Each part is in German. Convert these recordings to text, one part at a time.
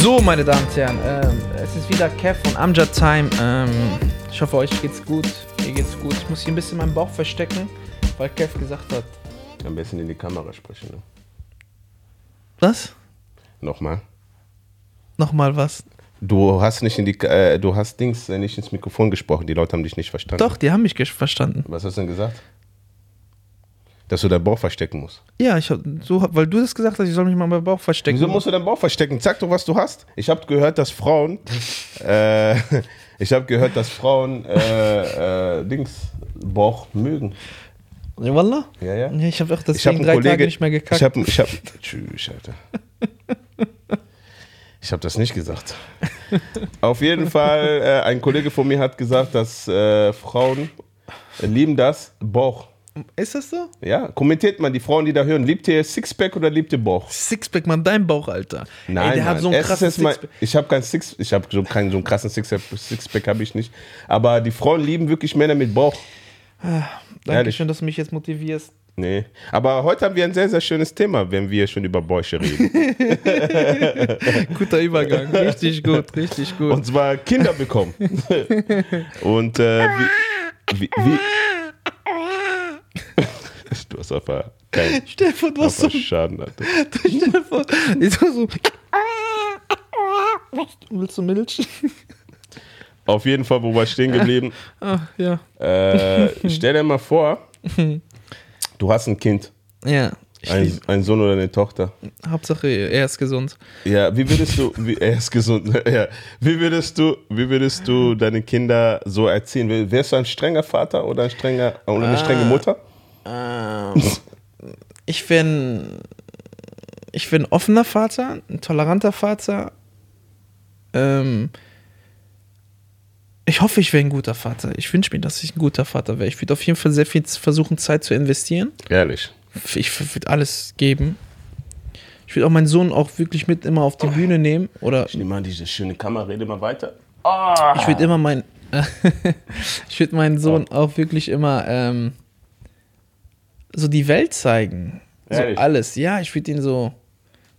So, meine Damen und Herren, ähm, es ist wieder Kev von Amjad Time. Ähm, ich hoffe, euch geht's gut. Mir geht's gut. Ich muss hier ein bisschen meinen Bauch verstecken, weil Kev gesagt hat. Am besten in die Kamera sprechen. Ne? Was? Nochmal. Nochmal was? Du hast nicht in die, äh, du hast Dings äh, nicht ins Mikrofon gesprochen. Die Leute haben dich nicht verstanden. Doch, die haben mich verstanden. Was hast du denn gesagt? Dass du deinen Bauch verstecken musst. Ja, ich hab, so, weil du das gesagt hast, ich soll mich mal meinen Bauch verstecken. Wieso musst du deinen Bauch verstecken? Sag doch, was du hast. Ich habe gehört, dass Frauen, äh, ich habe gehört, dass Frauen äh, äh, Dings Bauch mögen. Wallah? Ja, ja. Ja, ich habe auch deswegen einen drei Kollege, Tage nicht mehr gekackt. ich habe, ich habe, tschüss, Alter. Ich habe das nicht gesagt. Auf jeden Fall, äh, ein Kollege von mir hat gesagt, dass äh, Frauen lieben das Bauch. Ist das so? Ja, kommentiert mal die Frauen, die da hören. Liebt ihr Sixpack oder liebt ihr Bauch? Sixpack, man, dein Bauch, Alter. Nein, Ey, der Mann. hat so einen krassen Sixpack. Ich habe kein Six, ich habe so keinen so einen krassen Sixpack, Sixpack habe ich nicht. Aber die Frauen lieben wirklich Männer mit Bauch. Ehrlich. Dankeschön, dass du mich jetzt motivierst. Nee. Aber heute haben wir ein sehr, sehr schönes Thema, wenn wir schon über Bäuche reden. Guter Übergang. Richtig gut, richtig gut. Und zwar Kinder bekommen. Und äh, wie, wie, wie Du hast einfach keinen du hast so Schaden, vor, ich war so. Willst du Milch? Auf jeden Fall, wo war ich stehen geblieben? Ah, ja. Äh, stell dir mal vor, du hast ein Kind, Ja. Ein, ein Sohn oder eine Tochter. Hauptsache, er ist gesund. Ja, wie würdest du, wie, er ist gesund, ja, wie würdest du, wie würdest du deine Kinder so erziehen? Wärst du ein strenger Vater oder ein strenger, oder eine strenge Ah. Mutter? Ähm, ich bin. Ich bin ein offener Vater, ein toleranter Vater. Ähm, ich hoffe, ich wäre ein guter Vater. Ich wünsche mir, dass ich ein guter Vater wäre. Ich würde auf jeden Fall sehr viel versuchen, Zeit zu investieren. Ehrlich. Ich würde alles geben. Ich würde auch meinen Sohn auch wirklich mit immer auf die Bühne nehmen. Oder Ich nehme mal diese schöne Kamera, rede mal weiter. ich würde immer mein. ich würde meinen Sohn auch wirklich immer ähm, so die Welt zeigen. So Ehrlich? alles. Ja, ich würde ihn so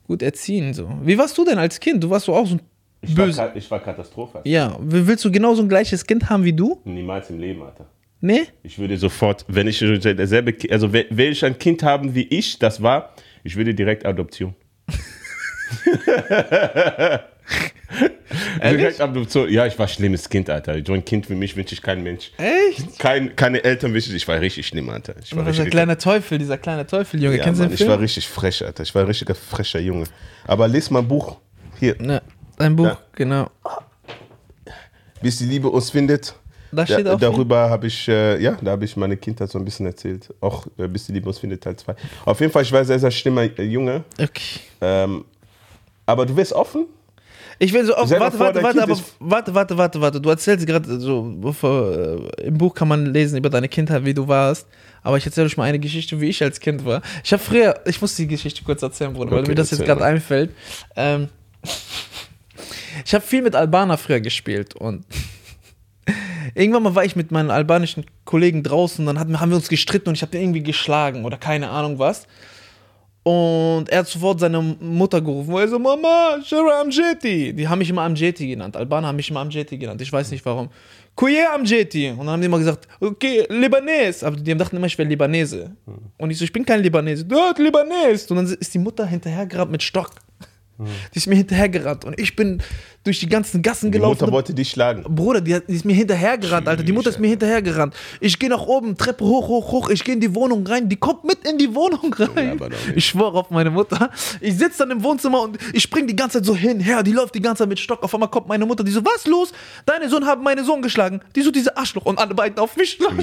gut erziehen. So. Wie warst du denn als Kind? Du warst so auch so ein Ich war, böse. ka- ich war Katastrophe. Ja, willst du genau so ein gleiches Kind haben wie du? Niemals im Leben, Alter. Nee? Ich würde sofort, wenn ich derselbe, also will ich ein Kind haben wie ich, das war, ich würde direkt Adoption. direkt Adoption. Ja, ich war schlimmes Kind, Alter. So ein Kind wie mich wünsche ich kein Mensch. Echt? Kein, keine Eltern wünsche ich. Ich war richtig schlimm, Alter. Ich war Dieser richtig, kleine Teufel, dieser kleine Teufel, Junge. ja, Kennst du Mann, den ich Film? war richtig frech, Alter. Ich war ein richtiger frecher Junge. Aber lies mal ein Buch. Hier. Ne, dein Buch, Ja. genau. Bis die Liebe uns findet. Da steht Da, auch. darüber habe ich, äh, ja, da habe ich meine Kindheit so ein bisschen erzählt. Auch äh, bis die Liebe uns findet, Teil 2. Auf jeden Fall, ich war ein sehr, sehr schlimmer Junge. Okay. Ähm, aber du wirst offen? Ich will so dir warte, vor, warte, warte, aber warte, warte, warte, warte. Du erzählst gerade so, äh, im Buch kann man lesen über deine Kindheit, wie du warst. Aber ich erzähle euch mal eine Geschichte, wie ich als Kind war. Ich habe früher, ich muss die Geschichte kurz erzählen, Bruder, weil Okay, mir das jetzt gerade einfällt. Ähm, ich habe viel mit Albaner früher gespielt und irgendwann mal war ich mit meinen albanischen Kollegen draußen, dann haben wir uns gestritten und ich habe den irgendwie geschlagen oder keine Ahnung was. Und er hat sofort seine Mutter gerufen, wo er so, Mama, Shara Amjeti. Die haben mich immer Amjeti genannt. Albaner haben mich immer Amjeti genannt. Ich weiß nicht warum. Kuye Amjeti. Und dann haben die immer gesagt, okay, Libanes. Aber die dachten immer, ich wäre Libanese. Und ich so, ich bin kein Libanese. Dort, Libanes. Und dann ist die Mutter hinterhergerannt mit Stock. Die ist mir hinterhergerannt. Und ich bin durch die ganzen Gassen Die gelaufen. Mutter wollte dich schlagen. Bruder, die, hat, die ist mir hinterhergerannt, Alter. Die Mutter ist mir hinterhergerannt. Ich gehe nach oben, Treppe hoch, hoch, hoch. Ich gehe in die Wohnung rein. Die kommt mit in die Wohnung rein. ich schwöre auf meine Mutter. Ich sitze dann im Wohnzimmer und ich spring die ganze Zeit so hin, her. Die läuft die ganze Zeit mit Stock. Auf einmal kommt meine Mutter. Die so, was los? Deine Sohn haben meinen Sohn geschlagen. Die so, diese Arschloch. Und alle beiden auf mich schlagen.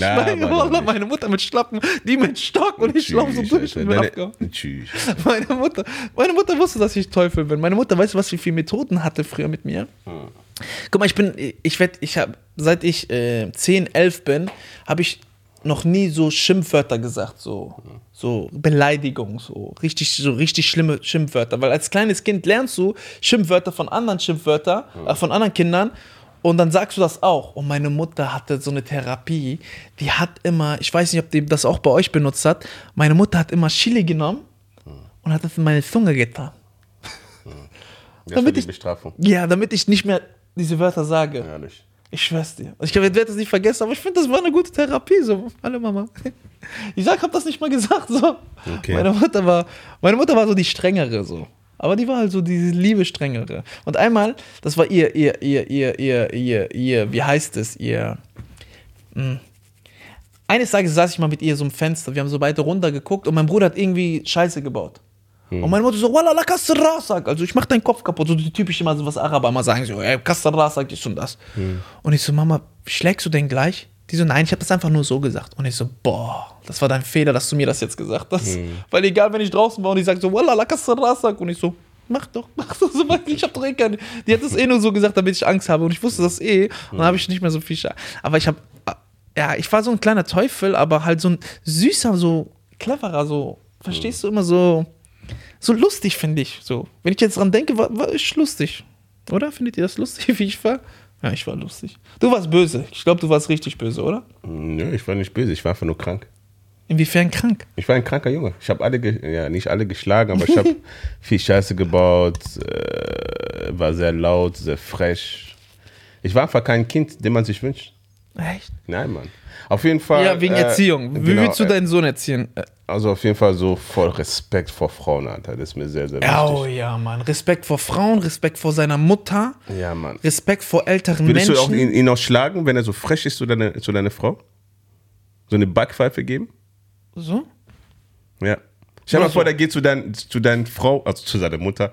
Meine Mutter mit Schlappen, die mit Stock. Und ich laufe so durch. Alter. Deine-. Tschüss. Meine Mutter, meine Mutter wusste, dass ich Teufel bin. Meine Mutter, weißt du, was sie für Methoden hatte früher mit mir? Guck mal, ich bin, ich werde, ich habe, seit ich äh, 10, 11 bin, habe ich noch nie so Schimpfwörter gesagt, so, so Beleidigung, so richtig, so richtig schlimme Schimpfwörter. Weil als kleines Kind lernst du Schimpfwörter von anderen Schimpfwörtern, äh, von anderen Kindern. Und dann sagst du das auch. Und meine Mutter hatte so eine Therapie, die hat immer, ich weiß nicht, ob die das auch bei euch benutzt hat, meine Mutter hat immer Chili genommen und hat das in meine Zunge getan. Das war damit die ich, Bestrafung. ja, damit ich nicht mehr diese Wörter sage. Ehrlich. Ich schwör's dir. Ich werde das nicht vergessen, aber ich finde, das war eine gute Therapie. So, hallo Mama. Ich sag, hab das nicht mal gesagt. So. Okay. Meine Mutter war, meine Mutter war so die strengere so. Aber die war halt so diese liebe strengere. Und einmal, das war ihr, ihr, ihr, ihr, ihr, ihr, ihr, wie heißt es, ihr. mh. Eines Tages saß ich mal mit ihr so im Fenster. Wir haben so beide runtergeguckt und mein Bruder hat irgendwie Scheiße gebaut. Und meine Mutter so, Walla la Rasak. Also ich mach deinen Kopf kaputt. So die typisch immer so, was Araber immer sagen, so, ey, Rasak, dies und das. Und ich so, Mama, schlägst du den gleich? Die so, nein, ich habe das einfach nur so gesagt. Und ich so, boah, das war dein Fehler, dass du mir das jetzt gesagt hast. Weil egal, wenn ich draußen war und die sagt so, Walla la Rasak. Und ich so, mach doch, mach doch so, ich hab doch eh keine. Die hat das eh nur so gesagt, damit ich Angst habe. Und ich wusste das eh. Und dann habe ich nicht mehr so viel Scha Aber ich habe, ja, ich war so ein kleiner Teufel, aber halt so ein süßer, so cleverer, so, verstehst du, immer so, so lustig, finde ich. So, wenn ich jetzt dran denke, war, war ich lustig. Oder? Findet ihr das lustig, wie ich war? Ja, ich war lustig. Du warst böse. Ich glaube, du warst richtig böse, oder? Nö, ich war nicht böse, ich war einfach nur krank. Inwiefern krank? Ich war ein kranker Junge. Ich habe alle, ja, nicht alle geschlagen, aber ich habe viel Scheiße gebaut, äh, war sehr laut, sehr frech. Ich war einfach kein Kind, den man sich wünscht. Echt? Nein, Mann. Auf jeden Fall. Ja, wegen äh, Erziehung. Wie genau, willst du äh, deinen Sohn erziehen? Also auf jeden Fall so voll Respekt vor Frauen, Alter. Das ist mir sehr, sehr Oh wichtig. ja, Mann. Respekt vor Frauen, Respekt vor seiner Mutter, Ja, Mann. Respekt vor älteren Würdest Menschen. du auch ihn, ihn auch schlagen, wenn er so frech ist zu deiner, zu deiner Frau? So eine Backpfeife geben? so? Ja. Stell dir mal vor, so. der geht zu, dein, zu deiner Frau, also zu seiner Mutter,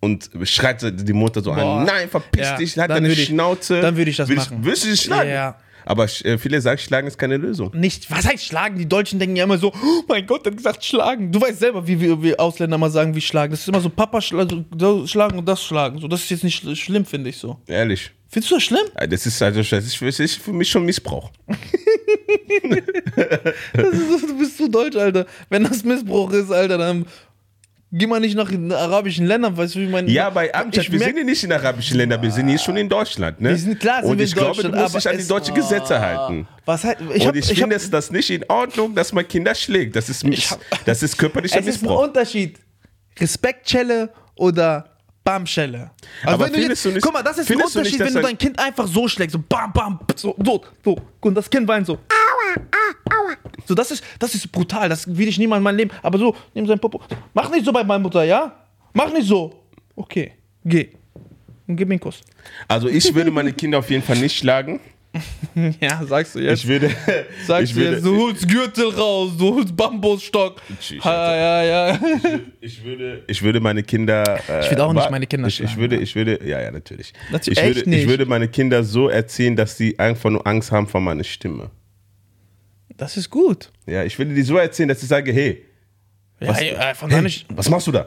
und schreit die Mutter so Boah. an: Nein, verpiss Ja, dich, halt dann deine würd Schnauze. dann würd ich das Würdest- machen. Würdest du dich schlagen? Ja. Aber äh, viele sagen, schlagen ist keine Lösung. Nicht, was heißt schlagen? Die Deutschen denken ja immer so, oh mein Gott, der hat gesagt schlagen. Du weißt selber, wie wir, wir Ausländer mal sagen, wie schlagen. Das ist immer so, Papa schla also, das schlagen und das schlagen. So, das ist jetzt nicht schl- schlimm, finde ich so. Ehrlich. Findest du das schlimm? Das ist, also, das ist, das ist für mich schon Missbrauch. Das ist, du bist zu deutsch, Alter. Wenn das Missbrauch ist, Alter, dann geh mal nicht nach den arabischen Ländern, weißt du, wie mein. Ja, bei Amtschak, Ich wir sind ja nicht in arabischen Ländern, wir sind hier schon in Deutschland. Ne? Wir sind klar, sind Und wir ich in glaube, Deutschland, du musst dich an die es- deutschen Gesetze halten. Was halt, ich hab, und ich, ich finde es das nicht in Ordnung, dass man Kinder schlägt. Das ist, Miss, hab- das ist körperlicher es ist ein Missbrauch. Unterschied. Respektschelle oder Bamschelle. Also Aber wenn du jetzt, du nicht- guck mal, das ist ein Unterschied, nicht, wenn du ein- dein Kind einfach so schlägst, so bam, bam, so, so, so. Und das Kind weint so. Aua, ah, aua. So, das ist, das ist brutal, das will ich niemals in meinem Leben. Aber so, nimm sein Popo. Mach nicht so bei meiner Mutter, ja? Mach nicht so. Okay, geh. Und gib mir einen Kuss. Also ich würde meine Kinder auf jeden Fall nicht schlagen. Ja, sagst du jetzt. Ich würde, Sagst ich du jetzt, würde, du holst Gürtel raus, du holst Bambusstock. Tschüss, Ja, ja, ja. ich würde, ich würde meine Kinder. Äh, Ich würde auch nicht meine Kinder ich, ich schlagen. würde, ich würde, ja, ja, natürlich. Natürlich- ich, würde, nicht. ich würde meine Kinder so erziehen, dass sie einfach nur Angst haben vor meiner Stimme. Das ist gut. Ja, ich würde die so erziehen, dass ich sage, hey, Ja, was, ja, von hey, was machst du da?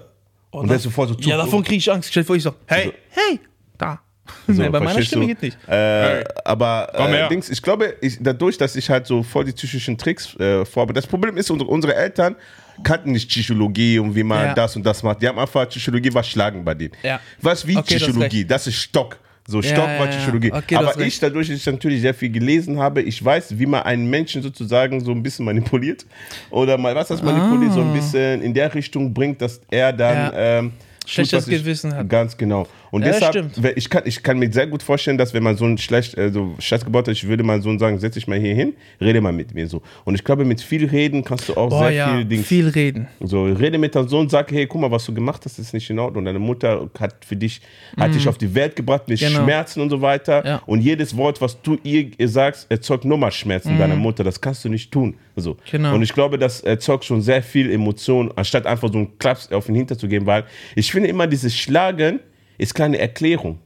Und der ist sofort so Ja, davon kriege ich Angst. Stell dir vor, ich so, hey, hey, da. nee, bei meiner Stimme du? geht nicht. Äh, aber Komm äh. Dings, ich glaube, ich, dadurch, dass ich halt so voll die psychischen Tricks äh, vorbereite. Das Problem ist, unsere, unsere Eltern kannten nicht Psychologie und wie man Ja. das und das macht. Die haben einfach Psychologie war Schlagen bei denen. Ja. Was wie Okay, Psychologie? Das ist Stock. So Ja, Stock ja, war ja. Psychologie. Okay, du hast aber ich, dadurch, dass ich natürlich sehr viel gelesen habe, ich weiß, wie man einen Menschen sozusagen so ein bisschen manipuliert. Oder mal was das manipuliert, so ein bisschen in der Richtung bringt, dass er dann Ah. Ja. ähm, Schlechtes was Gewissen hat. Ganz genau. Und Ja, deshalb, ich kann, ich kann mir sehr gut vorstellen, dass wenn man so ein schlecht, äh, so Scheiß gebaut hat, ich würde meinen Sohn sagen, setz dich mal hier hin, rede mal mit mir so. Und ich glaube, mit viel Reden kannst du auch Boah, sehr ja, viel Dinge. viel reden. So, rede mit deinem Sohn, sag, hey, guck mal, was du gemacht hast, ist nicht in Ordnung. Und deine Mutter hat für dich, hat dich auf die Welt gebracht mit. Genau. Schmerzen und so weiter. Ja. Und jedes Wort, was du ihr sagst, erzeugt nochmal Schmerzen deiner Mutter. Das kannst du nicht tun. So. Genau. Und ich glaube, das erzeugt schon sehr viel Emotion, anstatt einfach so einen Klaps auf den Hinter zu geben, weil ich finde immer, dieses Schlagen ist keine Erklärung.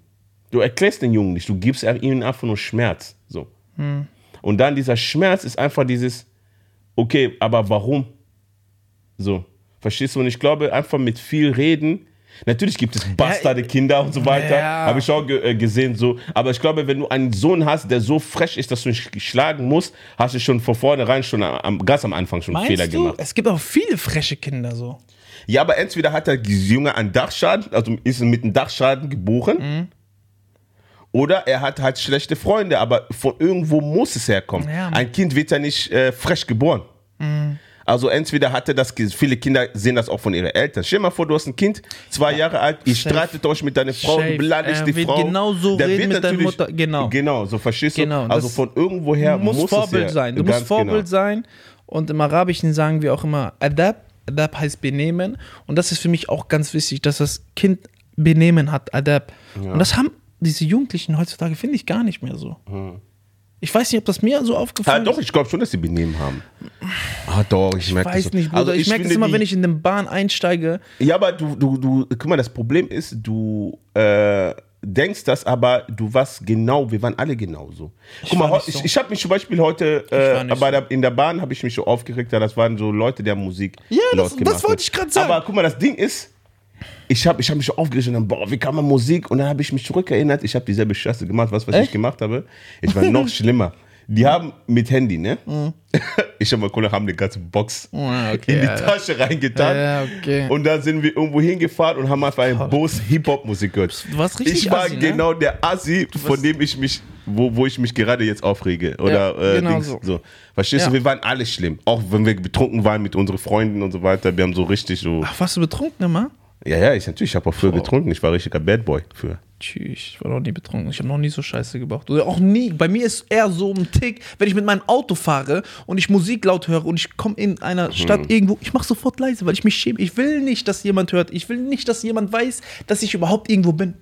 Du erklärst den Jungen nicht, du gibst ihnen einfach nur Schmerz. So. Mhm. Und dann dieser Schmerz ist einfach dieses, okay, aber warum? So, verstehst du? Und ich glaube, einfach mit viel Reden. Natürlich gibt es bastarde Kinder und so weiter. Ja. Habe ich auch ge äh, gesehen so. Aber ich glaube, wenn du einen Sohn hast, der so frech ist, dass du nicht schlagen musst, hast du schon von vornherein schon am, ganz am Anfang schon einen Fehler Meinst du? gemacht. Es gibt auch viele freche Kinder so. Ja, aber entweder hat der Junge einen Dachschaden, also ist mit einem Dachschaden geboren. Mhm. Oder er hat halt schlechte Freunde, aber von irgendwo muss es herkommen. Ja. Ein Kind wird ja nicht äh, frech geboren. Also entweder hatte das, viele Kinder sehen das auch von ihren Eltern. Stell dir mal vor, du hast ein Kind, zwei Jahre alt, ihr Safe. streitet euch mit deiner Frau, Safe. du beleidigst Er die Frau. genauso Der reden wird mit deiner Mutter, genau. Genau, so verstehst du? Genau, also von irgendwoher Du musst muss Vorbild es ja, sein. Du musst Vorbild genau. sein. Und im Arabischen sagen wir auch immer Adab. Adab heißt Benehmen. Und das ist für mich auch ganz wichtig, dass das Kind Benehmen hat, Adab. Und das haben diese Jugendlichen heutzutage, finde ich, gar nicht mehr so. Ich weiß nicht, ob das mir so aufgefallen doch, ist. ich glaube schon, dass sie benehmen haben. Ah, doch, ich, Ich merke weiß das. nicht, Bruder. Also ich merke das immer, die- wenn ich in den Bahn einsteige. Ja, aber du, du, du, guck mal, das Problem ist, du äh, denkst das, aber du warst genau, wir waren alle genauso. Guck mal, nicht ich, so. ich habe mich zum Beispiel heute, äh, bei der, in der Bahn habe ich mich so aufgeregt, ja, das waren so Leute, haben Musik Ja, das- das wollte ich grad sagen. Aber guck mal, das Ding ist, ich habe ich hab mich so aufgeregt und dann, boah, wie kann man Musik? Und dann habe ich mich zurückerinnert, ich habe dieselbe Scheiße gemacht, was, was ich gemacht habe. Ich war noch schlimmer. Die haben mit Handy, ne? Mhm. Ich und mein Kollege haben eine ganze Box Ah, okay, in die. Tasche reingetan. Ja, okay. Und dann sind wir irgendwo hingefahren und haben einfach ein Bose Hip-Hop-Musik gehört. Du warst richtig Ich war Assi, ne? genau der Assi, von dem ich mich, wo, wo ich mich gerade jetzt aufrege. Oder Ja, äh, genau Dings, so. so. Verstehst Ja. du, wir waren alle schlimm. Auch wenn wir betrunken waren mit unseren Freunden und so weiter. Wir haben so richtig so. Ach, warst du betrunken immer? Ja, ja, ich natürlich, ich habe auch früher getrunken. Ich war richtiger Bad Boy früher. Tschüss, ich war noch nie betrunken. Ich habe noch nie so Scheiße gebracht. Oder auch nie. Bei mir ist eher so ein Tick, wenn ich mit meinem Auto fahre und ich Musik laut höre und ich komme in einer Stadt irgendwo, ich mache sofort leise, weil ich mich schäme. Ich will nicht, dass jemand hört. Ich will nicht, dass jemand weiß, dass ich überhaupt irgendwo bin.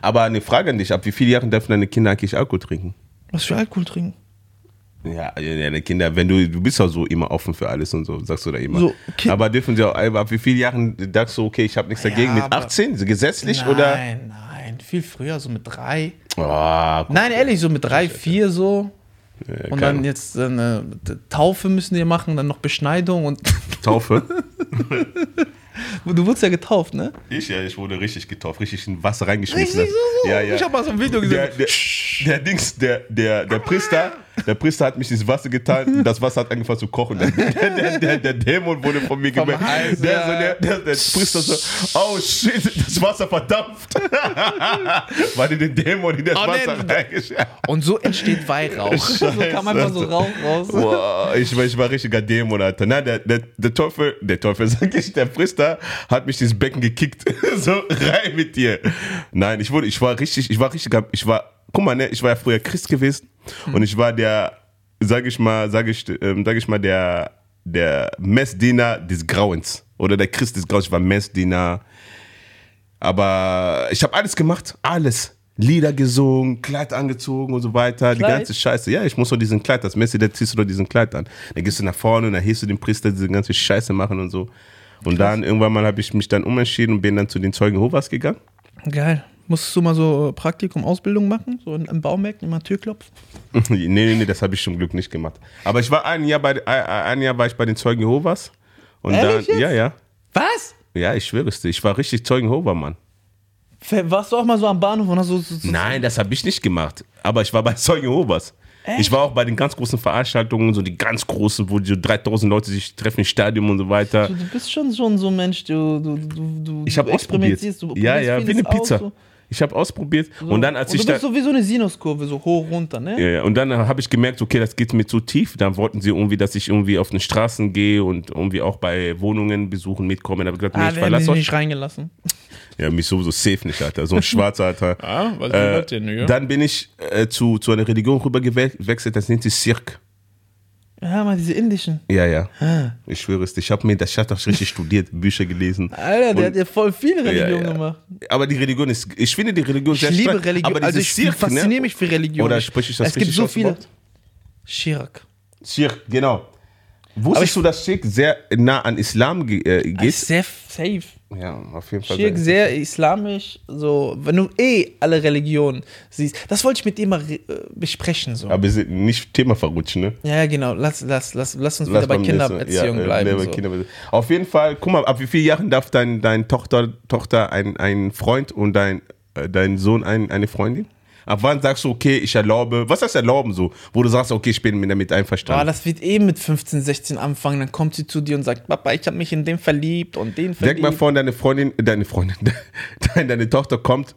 Aber eine Frage an dich: Ab wie vielen Jahren dürfen deine Kinder eigentlich Alkohol trinken? Was für Alkohol trinken? Ja, ja, die Kinder, wenn du, du bist ja so immer offen für alles und so, sagst du da immer. So, Ki- aber dürfen sie auch, ab wie vielen Jahren sagst du, okay, ich habe nichts dagegen, mit aber- 18, so gesetzlich nein, oder? nein, viel früher, so mit drei. Oh, Nein, ehrlich, so mit drei, vier so. und keine- dann jetzt äh, eine Taufe müssen die machen, dann noch Beschneidung und Taufe. du wurdest ja getauft, ne? Ich, ja, ich wurde richtig getauft, richtig in Wasser reingeschmissen. Richtig so, so. Ja, ja. Ich habe mal so ein Video der, gesehen. der, der Dings, der, der, der Priester, der Priester hat mich ins Wasser getan, das Wasser hat angefangen zu kochen. Der, der, der, der Dämon wurde von mir gemerkt. Der, der, Priester so, oh shit, das Wasser verdampft. Weil die den Dämon in das Oh, Wasser nee. reingeschmissen Und so entsteht Weihrauch. so kam einfach so Rauch raus. Wow, ich, war, ich war richtiger Dämon, Alter. Nein, der, der, der Teufel, der Teufel, sag ich, der Priester hat mich ins Becken gekickt. so, rein mit dir. Nein, ich wurde, ich war richtig, ich war richtiger, ich war, guck mal, ne, ich war ja früher Christ gewesen und ich war der, sag ich mal, sag ich, ähm, sag ich mal, der, der Messdiener des Grauens. Oder der Christ des Grauens. Ich war Messdiener. Aber ich habe alles gemacht, alles. Lieder gesungen, Kleid angezogen und so weiter, die Kleid? ganze Scheiße. Ja, ich muss doch diesen Kleid, das Messi, da ziehst du doch diesen Kleid an. Dann gehst du nach vorne und dann hältst du den Priester diese ganze Scheiße machen und so. Und dann irgendwann mal habe ich mich dann umentschieden und bin dann zu den Zeugen Jehovas gegangen. Geil. Musstest du mal so Praktikum, Ausbildung machen? So im Baumärkten immer Tür klopfen? nee, nee, nee, das habe ich zum Glück nicht gemacht. Aber ich war ein Jahr bei, ein, Jahr war ich bei den Zeugen Jehovas. Und Ehrlich dann, jetzt? ja, ja. Was? Ja, ich schwöre es dir. Ich war richtig Zeugen Jehova, Mann. Warst du auch mal so am Bahnhof und hast so. so, so Nein, das habe ich nicht gemacht. Aber ich war bei Zeugen Jehovas. Ich war auch bei den ganz großen Veranstaltungen, so die ganz großen, wo so 3000 Leute sich treffen im Stadion und so weiter. Du bist schon schon so ein Mensch, du, du, du, du Ich habe du ausprobiert. experimentierst, Du Ja, probierst ja, wie vieles eine Pizza. aus. Ich habe ausprobiert So. und dann, als und ich du da, bist so wie so eine Sinuskurve, so hoch, runter, ne? ja, ja, und dann habe ich gemerkt, okay, das geht mir zu tief. Dann wollten sie irgendwie, dass ich irgendwie auf den Straßen gehe und irgendwie auch bei Wohnungen besuchen mitkommen. Da habe ich gesagt, nee, Ah, ich verlasse euch. nicht reingelassen. Ja, mich sowieso safe nicht, Alter. So ein Schwarzer, Alter. Ah, was Äh, denn, ja? dann bin ich äh, zu, zu einer Religion rübergewechselt, das nennt sich Cirque. Ja, mal diese indischen. Ja, ja. Ich schwöre es. Ich habe mir das ich hab doch richtig studiert, Bücher gelesen. Alter, der hat ja voll viele Religionen Ja, ja. gemacht. Aber die Religion ist, ich finde die Religion Ich sehr liebe stark, Religion. Aber Also ich Cirque, fasziniere ne? mich für Religion. Oder spreche ich das Es gibt richtig so aus viele. überhaupt? Schirk. Cirque, genau. Wusstest du, dass Cirque sehr nah an Islam äh, geht? Sehr safe. Ja, auf jeden Fall. Schirk sehr islamisch. So, wenn du eh alle Religionen siehst. Das wollte ich mit dir mal äh, besprechen. So. Aber wir sind nicht Thema verrutschen, ne? Ja, genau. Lass, lass, lass, lass uns wieder bei Kindererziehung ja, äh, bleiben. so. Kindererziehung. Auf jeden Fall, guck mal, ab wie vielen Jahren darf dein, dein Tochter, Tochter ein, ein Freund und dein, äh, dein Sohn ein, eine Freundin? Ab wann sagst du, okay, ich erlaube, was heißt erlauben so? Wo du sagst, okay, ich bin damit einverstanden. das wird eh mit 15, 16 anfangen. Dann kommt sie zu dir und sagt, Papa, ich habe mich in den verliebt und den verliebt. Denk mal vor, deine Freundin, deine Freundin, deine, deine Tochter kommt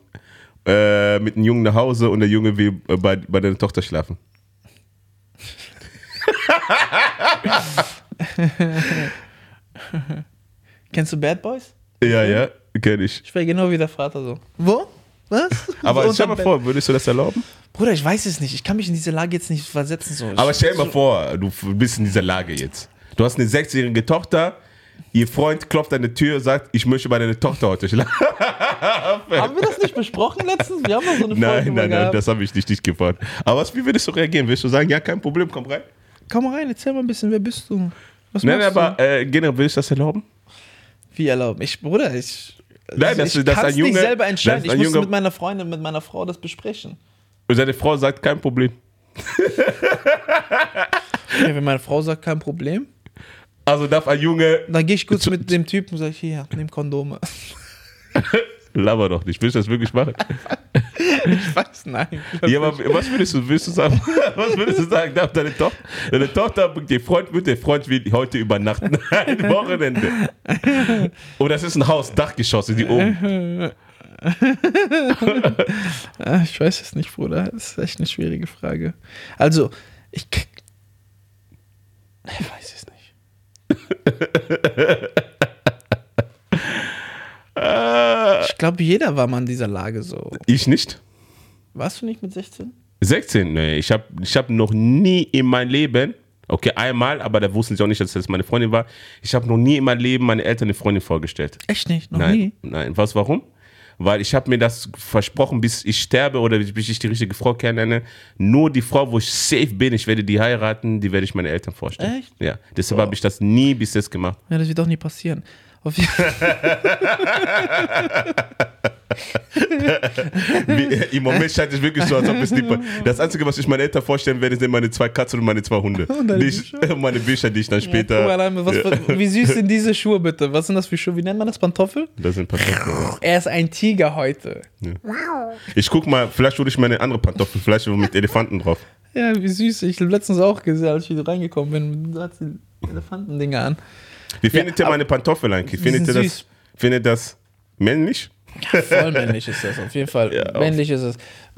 äh, mit einem Jungen nach Hause und der Junge will äh, bei, bei deiner Tochter schlafen. Kennst du Bad Boys? Ja, ja, kenn ich. Ich wäre genau wie der Vater so. Wo? Was? Aber stell mal vor, würdest du das erlauben? Bruder, ich weiß es nicht. Ich kann mich in diese Lage jetzt nicht versetzen. So. Aber stell dir mal vor, du bist in dieser Lage jetzt. Du hast eine sechsjährige Tochter, ihr Freund klopft an die Tür und sagt, ich möchte bei deiner Tochter heute schlafen. Haben wir das nicht besprochen letztens? Wir haben doch so eine Folge Nein, nein, nein, das habe ich dich nicht gefragt. Aber was, wie würdest du reagieren? Würdest du sagen, ja, kein Problem, komm rein? Komm rein, erzähl mal ein bisschen, wer bist du? Was Nein, machst aber äh, generell würdest du das erlauben? Wie erlauben? Ich, Bruder, ich. Nein, das- ich das ein Junge- nicht selber entscheiden. Ich muss mit meiner Freundin, mit meiner Frau das besprechen. Und seine Frau sagt, kein Problem. Ja, wenn meine Frau sagt, kein Problem, Also darf ein Junge, dann gehe ich kurz mit dem Typen und sage, hier, nimm Kondome. laber doch nicht, willst du das wirklich machen? Ich weiß, nein. Ja, aber was würdest du, würdest du sagen? Was würdest du sagen? Darf deine Tochter, deine Tochter, der Freund wird, der Freund will heute übernachten. Ein Wochenende. Und das ist ein Haus, Dachgeschoss, die oben. Ich weiß es nicht, Bruder. Das ist echt eine schwierige Frage. Also, ich. Ich weiß es nicht. Ich glaube, jeder war mal in dieser Lage so. Ich nicht. Warst du nicht mit 16? 16, nee, ich habe ich hab noch nie in meinem Leben, okay, einmal, aber da wussten sie auch nicht, dass das meine Freundin war. Ich habe noch nie in meinem Leben meine Eltern eine Freundin vorgestellt. Echt nicht? Noch Nein, nie? nein. Was, warum? Weil ich habe mir das versprochen, bis ich sterbe oder bis ich die richtige Frau kennenlerne. Nur die Frau, wo ich safe bin, ich werde die heiraten, die werde ich meine Eltern vorstellen. Echt? Ja. Deshalb habe ich das nie bis jetzt gemacht. Ja, das wird doch nie passieren. Wie, Im Moment scheint es wirklich so, als ob es pa- Das Einzige, was ich meinen Eltern vorstellen werde, sind meine zwei Katzen und meine zwei Hunde. Und ich, meine Bücher, die ich dann später. Mal, Alter, was, Wie süß sind diese Schuhe bitte? Was sind das für Schuhe? Wie nennt man das? Pantoffel? Das sind Pantoffeln. Er ist ein Tiger heute. Ich guck mal, vielleicht hole ich meine andere Pantoffeln, vielleicht mit Elefanten drauf. Ja, wie süß. Ich habe letztens auch gesehen, als ich wieder reingekommen bin. Hat sie Elefantendinger an. Wie findet ihr aber- meine Pantoffeln eigentlich? Findet ihr das, süß. findet das männlich? Ja, voll männlich ist das, auf jeden Fall. Ja, männlich ist es.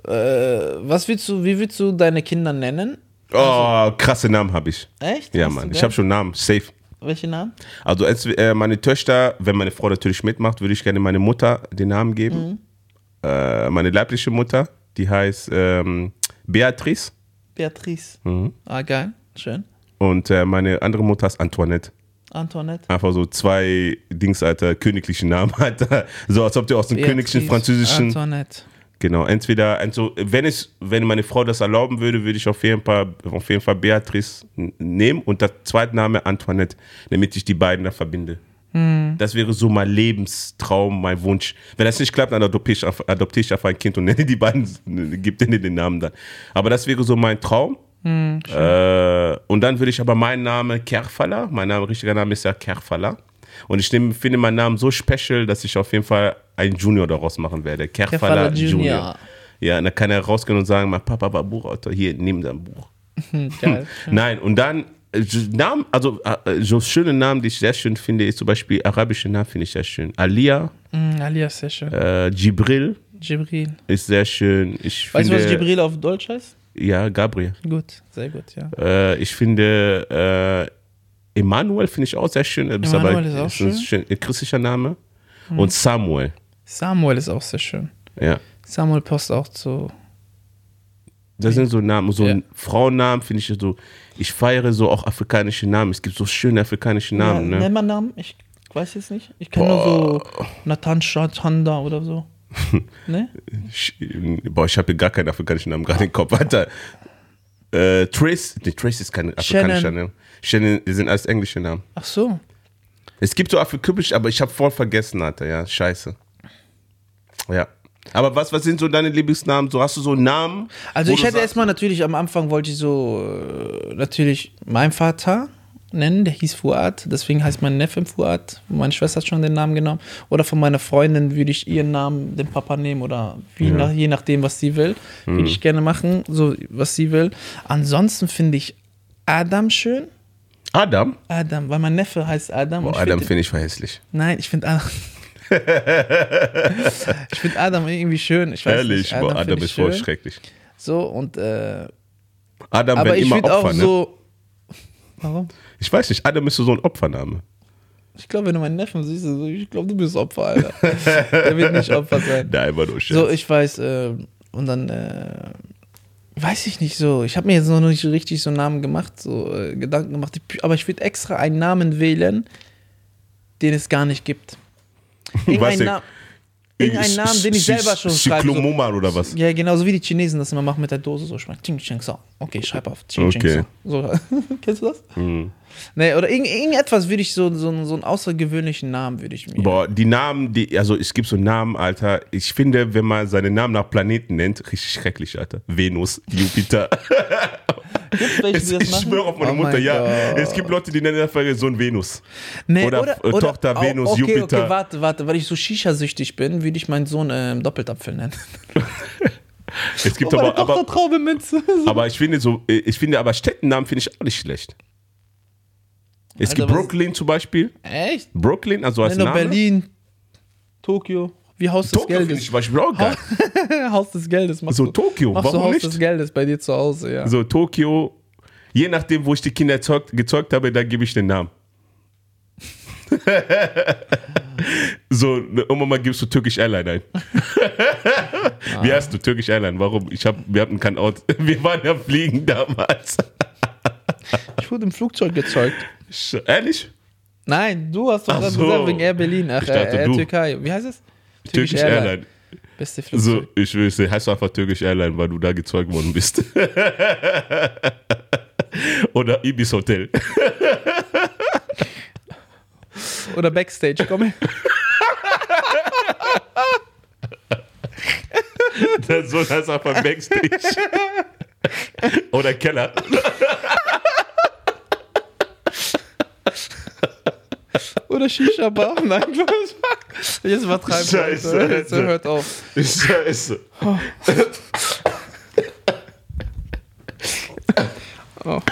Äh, was willst du, wie willst du deine Kinder nennen? Oh, krasse Namen habe ich. Echt? Ja, Hast Mann. Ich habe schon Namen, safe. Welche Namen? Also als, äh, meine Töchter, wenn meine Frau natürlich mitmacht, würde ich gerne meine Mutter den Namen geben. Äh, meine leibliche Mutter, die heißt ähm, Beatrice. Beatrice. Mhm. Ah, geil. Schön. Und äh, meine andere Mutter ist Antoinette. Antoinette. Einfach so zwei Dings, Alter, königliche Namen, Alter. So als ob du aus dem königlichen französischen. Antoinette. Genau, entweder, also wenn es, wenn meine Frau das erlauben würde, würde ich auf jeden Fall, auf jeden Fall Beatrice nehmen und der zweite Name Antoinette, damit ich die beiden da verbinde. Das wäre so mein Lebenstraum, mein Wunsch. Wenn das nicht klappt, dann adoptiere ich, ich einfach ein Kind und nenne die beiden, gib denen den Namen dann. Aber das wäre so mein Traum. Äh, und dann würde ich aber meinen Namen Kerfala, mein Name, richtiger Name ist ja Kerfala. Und ich nehm, finde meinen Namen so special, dass ich auf jeden Fall einen Junior daraus machen werde. Kerfala Kerfala Junior. Junior. Ja, und dann kann er rausgehen und sagen, mein Papa war Buchautor, hier, nimm dein Buch. Geil. Nein, und dann äh, Namen, also äh, so schöne Namen, die ich sehr schön finde, ist zum Beispiel arabische Namen finde ich sehr schön. Alia, Mm, Alias sehr schön. äh, Jibril Jibril. ist sehr schön. Ich Weißt du, was Jibril auf Deutsch heißt? Ja, Gabriel. Gut, sehr gut, ja. Äh, ich finde äh, Emanuel finde ich auch sehr schön. Emanuel ist auch ein schön. Ein christlicher Name. Und Samuel. Samuel ist auch sehr schön. Ja. Samuel passt auch zu. Das sind so Namen, so Ja. ein Frauennamen finde ich so. Ich feiere so auch afrikanische Namen. Es gibt so schöne afrikanische Namen. ja, ne? Nenn mal Namen. Ich weiß jetzt nicht. Ich kenne nur so Nathan Chanda oder so. ne? Ich, boah, ich habe hier gar keinen afrikanischen Namen gerade im Kopf. Alter. Äh, Trace, nee, Trace ist kein afrikanischer Shannon. Name. Shannon sind alles englische Namen. Ach so. Es gibt so afrikanisch, aber ich habe voll vergessen, Alter. Ja, scheiße. Ja. Aber was, was sind so deine Lieblingsnamen? So hast du so Namen? Also ich hätte erstmal natürlich am Anfang wollte ich so äh, natürlich meinen Vater nennen, der hieß Fuad, deswegen heißt mein Neffe Fuad. Meine Schwester hat schon den Namen genommen. Oder von meiner Freundin würde ich ihren Namen, den Papa nehmen oder wie nach, je nachdem, was sie will. Mhm. Würde ich gerne machen, so was sie will. Ansonsten finde ich Adam schön. Adam? Adam, weil mein Neffe heißt Adam. Boah, ich Adam find- finde ich verhässlich. Nein, ich finde Adam. ich finde Adam irgendwie schön. Ich weiß Ehrlich, nicht, boah, find Adam ist voll schön. schrecklich. So und äh, Adam aber ich immer Opfer, auch ne? so. Warum? Ich weiß nicht, Adam ist so ein Opfername. Ich glaube, wenn du meinen Neffen siehst, ich glaube, du bist Opfer, Alter. Der wird nicht Opfer sein. Nein, war nur Scherz. So, ich weiß, äh, und dann, äh, weiß ich nicht so. Ich habe mir jetzt noch nicht richtig so einen Namen gemacht, so äh, Gedanken gemacht. Ich, aber ich würde extra einen Namen wählen, den es gar nicht gibt. Irgendein? Name. Irgendeinen Namen, den ich selber schon schreibe. So. Cyclomoman oder was? Ja, genau, so wie die Chinesen das immer machen mit der Dose. So, ich meine, Ching Ching So. Okay, schreib auf. Ching Ching so. Kennst du das? Mhm. Nee, oder irgend, irgendetwas würde ich so, so, so einen außergewöhnlichen Namen würde ich mir. Boah, die Namen, die, also es gibt so Namen, Alter. Ich finde, wenn man seinen Namen nach Planeten nennt, richtig schrecklich, Alter. Venus, Jupiter. Welche, ich schwöre auf meine Oh Mutter, mein ja. Gott. Es gibt Leute, die nennen einfach Sohn Venus. Nee, Oder, äh, Tochter oh, Venus, okay, Jupiter. Okay, warte, warte, weil ich so Shisha-süchtig bin, würde ich meinen Sohn ähm, Doppeltapfel nennen. Es gibt Oh, aber, aber, aber ich finde so, äh, ich finde aber Städtennamen finde ich auch nicht schlecht. Es Alter, gibt Brooklyn zum Beispiel. Echt? Brooklyn, also als Name. Berlin, Tokio, wie Haus des Tokio finde ich Geldes. zum Beispiel auch geil. Haus des Geldes. Machst So du, Tokio, machst du warum Haus nicht? des Geldes bei dir zu Hause, ja. So Tokio, je nachdem, wo ich die Kinder erzeugt, gezeugt habe, da gebe ich den Namen. so, irgendwann mal gibst du Turkish Airline ein. Wie heißt du Turkish Airline? Warum? Ich hab, wir hatten kein Auto. Wir waren ja fliegen damals. Ich wurde im Flugzeug gezeugt. Ehrlich? Nein, du hast doch gerade so. gesagt wegen Air Berlin. Ach, dachte, äh, Air du. Türkei. Wie heißt es? Turkish Airline. Beste Flugzeug. So, ich will sagen, heißt einfach Turkish Airline, weil du da gezeugt worden bist. Oder Ibis Hotel. Oder Backstage, komm her. Der Sohn heißt einfach Backstage. Oder Keller. Oder Shisha-Bar. Nein, Spaß. Jetzt übertreiben wir. Scheiße, Alter. Jetzt hört auf. Scheiße. Oh.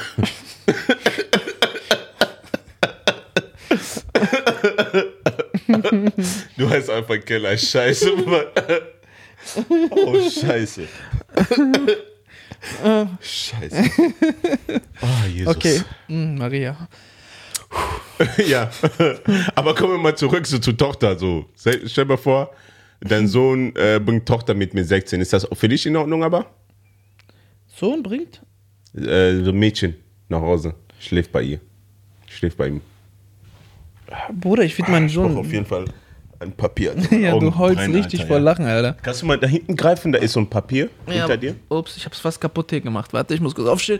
Du heißt einfach Keller. Scheiße, Mann. Oh, scheiße. Scheiße. Oh, Jesus. Okay, Hm, Maria. Ja. Aber kommen wir mal zurück so zur Tochter. So. Stell dir vor, dein Sohn äh, bringt Tochter mit mit 16. Ist das für dich in Ordnung aber? Sohn bringt? Äh, so ein Mädchen nach Hause. Schläft bei ihr. Schläft bei ihm. Bruder, ich finde meinen Ich brauche Sohn. auf jeden Fall ein Papier. Ja, du Augen heulst brennen, richtig Alter, vor ja. Lachen, Alter. Kannst du mal da hinten greifen? Da ist so ein Papier hinter dir. Ups, ich hab's fast kaputt hier gemacht. Warte, ich muss kurz aufstehen.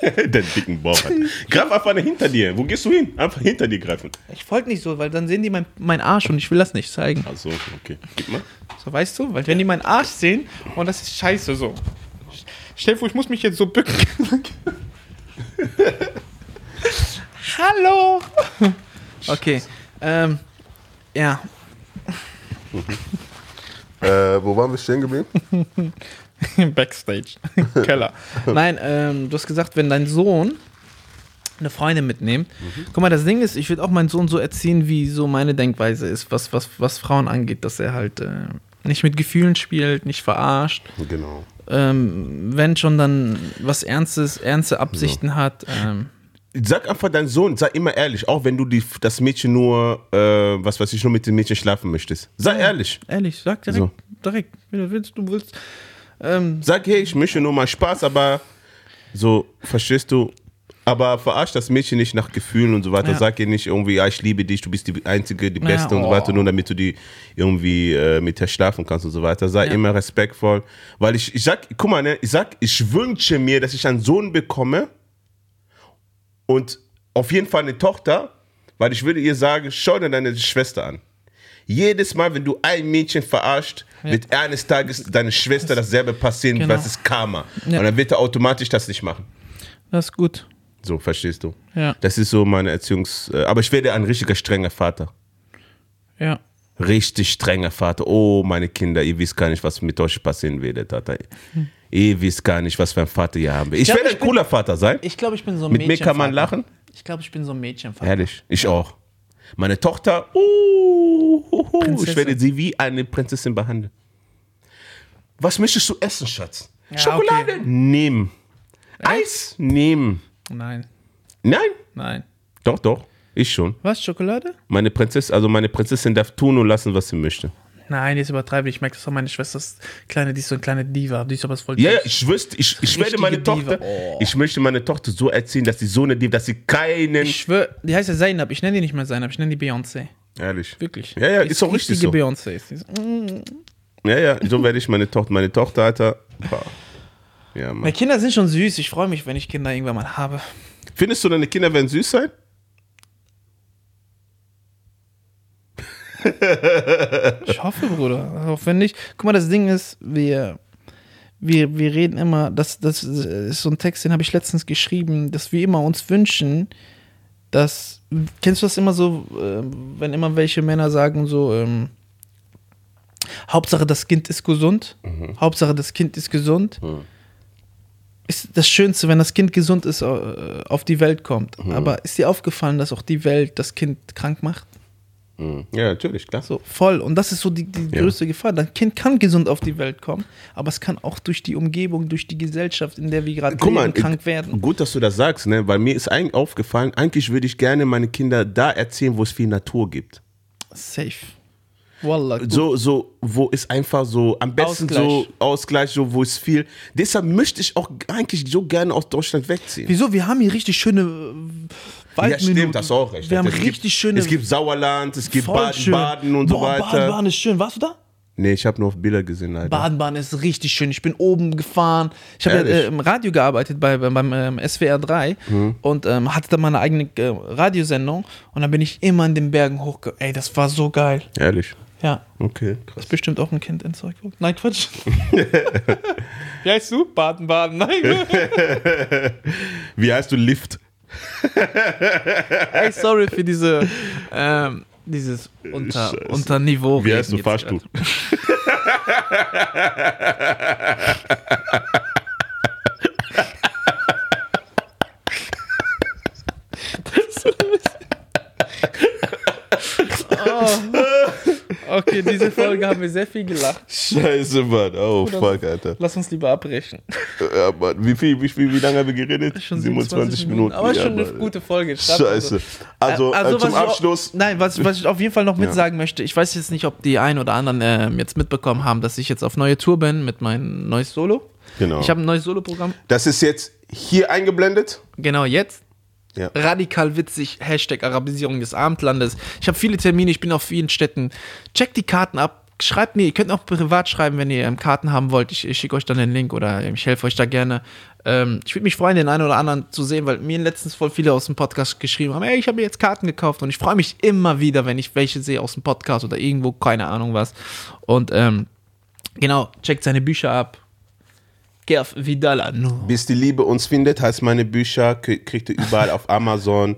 Der dicken hat. Greif einfach hinter dir. Wo gehst du hin? Einfach hinter dir greifen. Ich folge nicht so, weil dann sehen die mein, mein Arsch und ich will das nicht zeigen. Achso, okay. Gib mal. So, weißt du? Weil wenn die meinen Arsch sehen, und das ist scheiße so. Stell dir vor, ich muss mich jetzt so bücken. Hallo! Okay, ähm, ja. Äh, wo waren wir stehen geblieben? Backstage. Keller. Nein, ähm, du hast gesagt, wenn dein Sohn eine Freundin mitnimmt. Guck mal, das Ding ist, ich würde auch meinen Sohn so erziehen, wie so meine Denkweise ist, was, was, was Frauen angeht, dass er halt äh, nicht mit Gefühlen spielt, nicht verarscht. Genau. Ähm, wenn schon dann was Ernstes, ernste Absichten hat. Ähm, Sag einfach dein Sohn, sei immer ehrlich, auch wenn du die, das Mädchen nur, äh, was weiß ich, nur mit dem Mädchen schlafen möchtest. Sei ehrlich. ehrlich, sag direkt, So. direkt, wie du willst, du willst. Ähm, Sag, hey, ich möchte nur mal Spaß, aber so, verstehst du? Aber verarsch das Mädchen nicht nach Gefühlen und so weiter. Ja. Sag ihr nicht irgendwie, ja, ich liebe dich, du bist die Einzige, die Ja, Beste und so oh. weiter, nur damit du die irgendwie äh, mit der schlafen kannst und so weiter. Sei Ja. immer respektvoll. Weil ich, ich sag, guck mal, ne, ich sag, ich wünsche mir, dass ich einen Sohn bekomme und auf jeden Fall eine Tochter, weil ich würde ihr sagen, schau dir deine Schwester an. Jedes Mal, wenn du ein Mädchen verarscht, wird eines Tages deine Schwester dasselbe passieren, Genau. was ist Karma. Ja. Und dann wird er automatisch das nicht machen. das ist gut. So, verstehst du? Ja, Das ist so meine Erziehungs... äh, Aber ich werde ein richtiger strenger Vater. ja. Richtig strenger Vater. Oh, meine Kinder, ihr wisst gar nicht, was mit euch passieren wird, Tata. Ihr wisst gar nicht, was für ein Vater ihr haben will. Ich, glaub, werde ich ein bin- cooler Vater sein. Ich glaube, ich bin so ein Mit mir kann man lachen. Ich glaube, ich bin so ein Mädchenvater. Ehrlich, ich auch. Meine Tochter, uh, uh, uh, ich werde sie wie eine Prinzessin behandeln. Was möchtest du essen, Schatz? Ja, Schokolade? okay. Nehmen. Eis? Nehmen. Nein, Nein, nein. doch, doch. Ich schon. Was, Schokolade? Meine Prinzessin, also meine Prinzessin darf tun und lassen, was sie möchte. Nein, jetzt übertreibe ich. Ich merke das auch meine Schwester, ist kleine, die ist so eine kleine Diva. Die ist aber voll Ja, ich wüsste, ich, ich werde meine Diva. Tochter, Oh. ich möchte meine Tochter so erziehen, dass sie so eine Diva, dass sie keinen. Ich schwör, die heißt ja Zainab. Ich nenne die nicht mehr Zainab, ich nenne die Beyoncé. Ehrlich. Wirklich. Ja, ja, Die ist auch richtig richtige so. Beyoncé. ist die. Mm. Ja, ja, so werde ich meine Tochter, meine Tochter, Alter. Ja. Meine Kinder sind schon süß. Ich freue mich, wenn ich Kinder irgendwann mal habe. Findest du, deine Kinder werden süß sein? Ich hoffe, Bruder. Auch wenn nicht. Guck mal, das Ding ist, wir, wir, wir reden immer, das, das ist so ein Text, den habe ich letztens geschrieben, dass wir immer uns wünschen, dass. Kennst du das immer so, äh, wenn immer welche Männer sagen, so, ähm, Hauptsache das Kind ist gesund. Hauptsache das Kind ist gesund. Ist das Schönste, wenn das Kind gesund ist, äh, auf die Welt kommt. Aber ist dir aufgefallen, dass auch die Welt das Kind krank macht? Ja, natürlich, klar. So, voll. Und das ist so die, die Ja. größte Gefahr. Das Kind kann gesund auf die Welt kommen, aber es kann auch durch die Umgebung, durch die Gesellschaft, in der wir gerade Guck mal, leben, krank werden. gut, dass du das sagst, ne? weil mir ist eigentlich aufgefallen, eigentlich würde ich gerne meine Kinder da erzählen, wo es viel Natur gibt. Safe. Wallah. gut. So, so, wo es einfach so, am besten Ausgleich. so Ausgleich, so, wo es viel. Deshalb möchte ich auch eigentlich so gerne aus Deutschland wegziehen. Wieso? Wir haben hier richtig schöne äh. Ja, stimmt, das auch recht. Wir haben richtig gibt, schöne. Es gibt Sauerland, es gibt voll Baden, schön. Baden und so Boah, weiter. Baden, Baden ist schön. Warst du da? Nee, ich habe nur auf Bilder gesehen, leider. Baden, Baden ist richtig schön. Ich bin oben gefahren. Ich habe ja, äh, im Radio gearbeitet bei, beim ähm, SWR 3 Mhm. und ähm, hatte da meine eigene äh, Radiosendung und dann bin ich immer in den Bergen hochge... Ey, das war so geil. Ehrlich. Ja. Okay, krass. Ist bestimmt auch ein Kind entzeugt worden. Nein, Quatsch. Wie heißt du? Baden, Baden. Nein. Wie heißt du Lift? Ey, sorry für diese, ähm, dieses unter, Scheiße. Unterniveau. Wie heißt du Fahrstuhl? gerade. Okay, diese Folge haben wir sehr viel gelacht. Scheiße, Mann. Oh, fuck, Alter. Lass uns lieber abbrechen. Ja, Mann. Wie, viel, wie, viel, wie lange haben wir geredet? Schon 27 Minuten. Aber Ja, schon eine Mann. gute Folge. Schreibt Scheiße. Also, Äh, äh, was zum ich auch- Abschluss. nein, was, was ich auf jeden Fall noch mit sagen möchte, ich weiß jetzt nicht, ob die einen oder anderen ähm, jetzt mitbekommen haben, dass ich jetzt auf neue Tour bin mit meinem neues Solo. Genau. Ich habe ein neues Solo-Programm. Das ist jetzt hier eingeblendet. Genau jetzt. Ja. Radikal witzig, Hashtag Arabisierung des Abendlandes. Ich habe viele Termine, ich bin auf vielen Städten. Checkt die Karten ab. Schreibt mir, ihr könnt auch privat schreiben, wenn ihr ähm, Karten haben wollt. Ich, ich schicke euch dann den Link oder ähm, ich helfe euch da gerne. Ähm, ich würde mich freuen, den einen oder anderen zu sehen, weil mir letztens voll viele aus dem Podcast geschrieben haben, ey, ich habe mir jetzt Karten gekauft und ich freue mich immer wieder, wenn ich welche sehe aus dem Podcast oder irgendwo, keine Ahnung was. Und ähm, genau, checkt seine Bücher ab. Gerf Vidala, no. Bis die Liebe uns findet, heißt meine Bücher, kriegt ihr überall auf Amazon,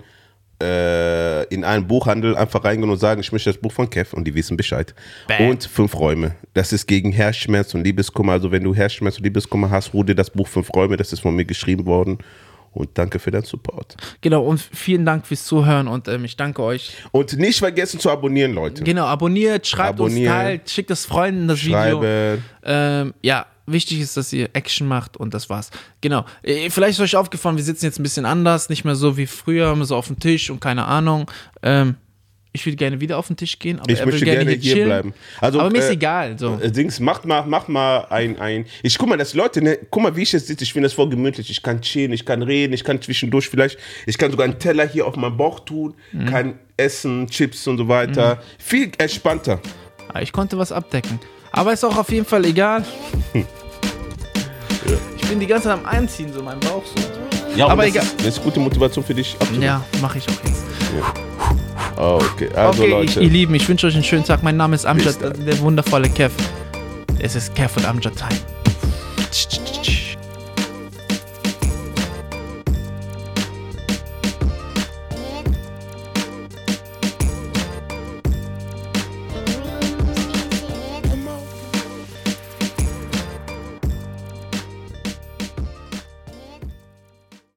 äh, in einen Buchhandel einfach reingehen und sagen, ich möchte das Buch von Kev und die wissen Bescheid. Bam. Und fünf Räume. Das ist gegen Herzschmerz und Liebeskummer. Also wenn du Herzschmerz und Liebeskummer hast, hol dir das Buch Fünf Räume, das ist von mir geschrieben worden. Und danke für deinen Support. Genau, und vielen Dank fürs Zuhören und ähm, ich danke euch. Und nicht vergessen zu abonnieren, Leute. Genau, abonniert, schreibt Abonnieren. uns, teilt, schickt es Freunden das Video. Schreiben. Ähm, ja, wichtig ist, dass ihr Action macht und das war's. Genau. Äh, Vielleicht ist euch aufgefallen, wir sitzen jetzt ein bisschen anders, nicht mehr so wie früher, so auf dem Tisch und keine Ahnung. Ähm, ich würde gerne wieder auf den Tisch gehen, aber Ich will möchte gerne, gerne hier hier bleiben. Also, aber mir ist äh, egal. So. Äh, Dings, macht mal, macht mal ein, ein. Ich guck mal, dass Leute, ne, guck mal, wie ich jetzt sitze, ich finde das voll gemütlich. Ich kann chillen, ich kann reden, ich kann zwischendurch vielleicht, ich kann sogar einen Teller hier auf meinen Bauch tun, Mhm. kann essen, Chips und so weiter. Viel entspannter. Ah, Ich konnte was abdecken. Aber ist auch auf jeden Fall egal. Ich bin die ganze Zeit am Einziehen, so mein Bauch so. Ja, Aber das egal. Ist, das ist gute Motivation für dich. abzunehmen. Ja, mache ich auch jetzt. Oh, okay, also okay, ich, Leute. ihr Lieben, ich wünsche euch einen schönen Tag. Mein Name ist Amjad, der wundervolle Kev. Es ist Kev und Amjad Time.